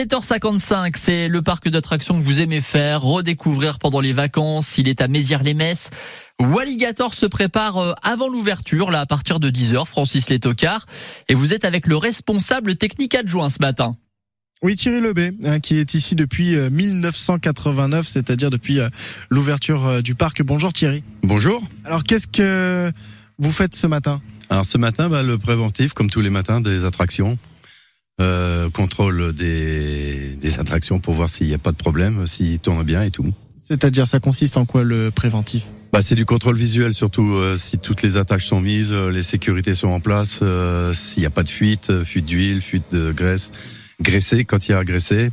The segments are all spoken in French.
7h55, c'est le parc d'attractions que vous aimez faire, redécouvrir pendant les vacances. Il est à Mézières-les-Messes. Walligator se prépare euh, avant l'ouverture, là, à partir de 10h, Francis Létocard. Et vous êtes avec le responsable technique adjoint ce matin. Oui, Thierry Lebé, hein, qui est ici depuis 1989, euh, c'est-à-dire depuis euh, l'ouverture du parc. Bonjour Thierry. Bonjour. Alors, qu'est-ce que vous faites ce matin? Alors, ce matin, bah, le préventif, comme tous les matins, des attractions. Euh, contrôle des, des attractions pour voir s'il n'y a pas de problème, s'il tourne bien et tout. C'est-à-dire, ça consiste en quoi le préventif? Bah, c'est du contrôle visuel surtout. Euh, si toutes les attaches sont mises, euh, les sécurités sont en place, s'il n'y a pas de fuite, fuite d'huile, fuite de graisse, graisser quand il y a à graisser,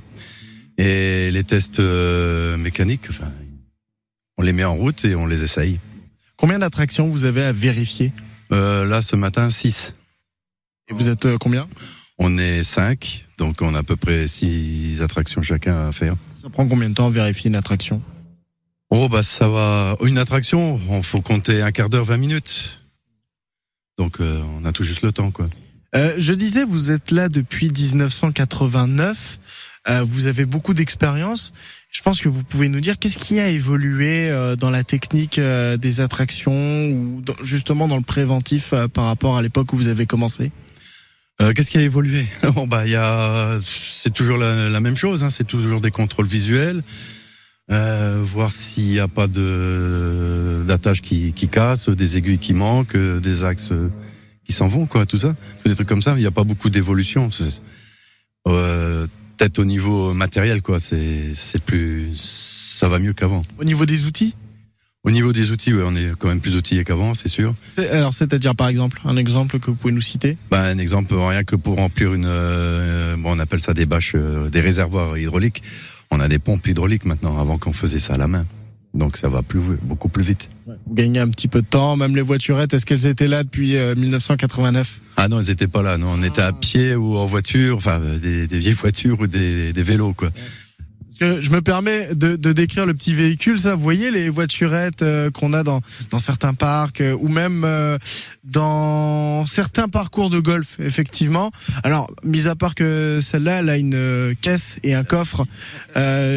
et les tests mécaniques. Enfin, on les met en route et on les essaye. Combien d'attractions vous avez à vérifier? Là, ce matin, 6. Et vous êtes combien? On est cinq, donc on a à peu près six attractions chacun à faire. Ça prend combien de temps à vérifier une attraction? Oh bah ça va. Une attraction, on faut compter un quart d'heure, 20 minutes. Donc euh, on a tout juste le temps quoi. Euh, je disais, vous êtes là depuis 1989. Euh, vous avez beaucoup d'expérience. Je pense que vous pouvez nous dire qu'est-ce qui a évolué euh, dans la technique euh, des attractions ou justement dans le préventif par rapport à l'époque où vous avez commencé? Euh, qu'est-ce qui a évolué Bon bah il a, c'est toujours la, même chose. Hein, c'est toujours des contrôles visuels, euh, voir s'il n'y a pas de d'attache qui, qui casse, des aiguilles qui manquent, des axes qui s'en vont, quoi, tout ça, des trucs comme ça. Il n'y a pas beaucoup d'évolution. Euh, Peut-être au niveau matériel, quoi. C'est plus, ça va mieux qu'avant. Au niveau des outils? Au niveau des outils, ouais, on est quand même plus outillé qu'avant, c'est sûr. Alors, c'est-à-dire par exemple, un exemple que vous pouvez nous citer? Bah, Un exemple, rien que pour remplir une, euh, bon, on appelle ça des bâches, euh, des réservoirs hydrauliques. On a des pompes hydrauliques maintenant, avant qu'on faisait ça à la main. Donc ça va plus beaucoup plus vite. Vous gagnez un petit peu de temps, même les voiturettes, est-ce qu'elles étaient là depuis 1989 euh, Ah non, elles étaient pas là, non, on était à pied ou en voiture, enfin des, des vieilles voitures ou des, des vélos quoi je me permets de, de, décrire le petit véhicule, ça. Vous voyez les voiturettes euh, qu'on a dans, dans certains parcs euh, ou même euh, dans certains parcours de golf, effectivement. Alors, mis à part que celle-là, elle a une caisse et un coffre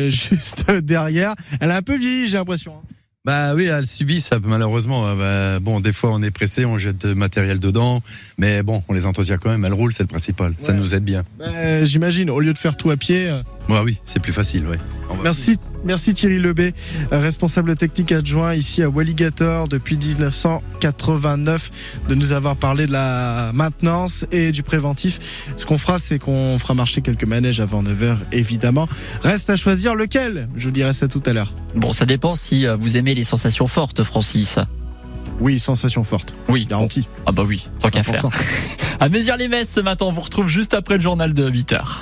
juste derrière. Elle a un peu vieilli, j'ai l'impression. Hein. Bah oui, elle subit ça malheureusement. Euh, bah, bon, des fois on est pressé, on jette de matériel dedans, mais bon, on les entretient quand même. Elle roule, c'est le principal. Ça nous aide bien. Bah, J'imagine, au lieu de faire tout à pied. Euh, bah oui, c'est plus facile, ouais. Merci, merci Thierry Lebé, euh, responsable technique adjoint ici à Walligator depuis 1989, de nous avoir parlé de la maintenance et du préventif. Ce qu'on fera, c'est qu'on fera marcher quelques manèges avant 9h, évidemment. Reste à choisir lequel. Je vous dirai ça tout à l'heure. Bon, ça dépend si vous aimez les sensations fortes, Francis. Oui, sensations fortes. Oui. Garantie. Ah bah oui, tant qu'à faire. À Mézières-les-Messes ce matin, on vous retrouve juste après le journal de 8h.